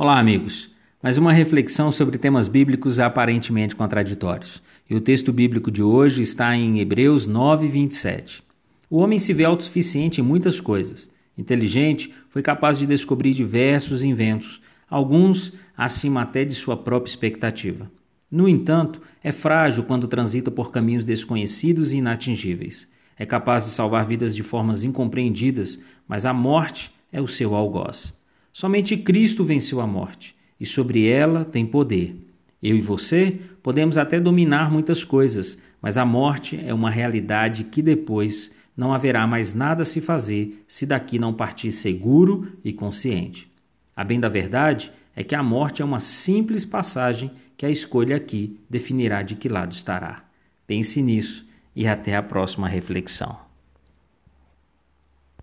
Olá, amigos. Mais uma reflexão sobre temas bíblicos aparentemente contraditórios. E o texto bíblico de hoje está em Hebreus 9, 27. O homem se vê autossuficiente em muitas coisas. Inteligente, foi capaz de descobrir diversos inventos, alguns acima até de sua própria expectativa. No entanto, é frágil quando transita por caminhos desconhecidos e inatingíveis. É capaz de salvar vidas de formas incompreendidas, mas a morte é o seu algoz. Somente Cristo venceu a morte e sobre ela tem poder. Eu e você podemos até dominar muitas coisas, mas a morte é uma realidade que depois não haverá mais nada a se fazer se daqui não partir seguro e consciente. A bem da verdade é que a morte é uma simples passagem que a escolha aqui definirá de que lado estará. Pense nisso e até a próxima reflexão.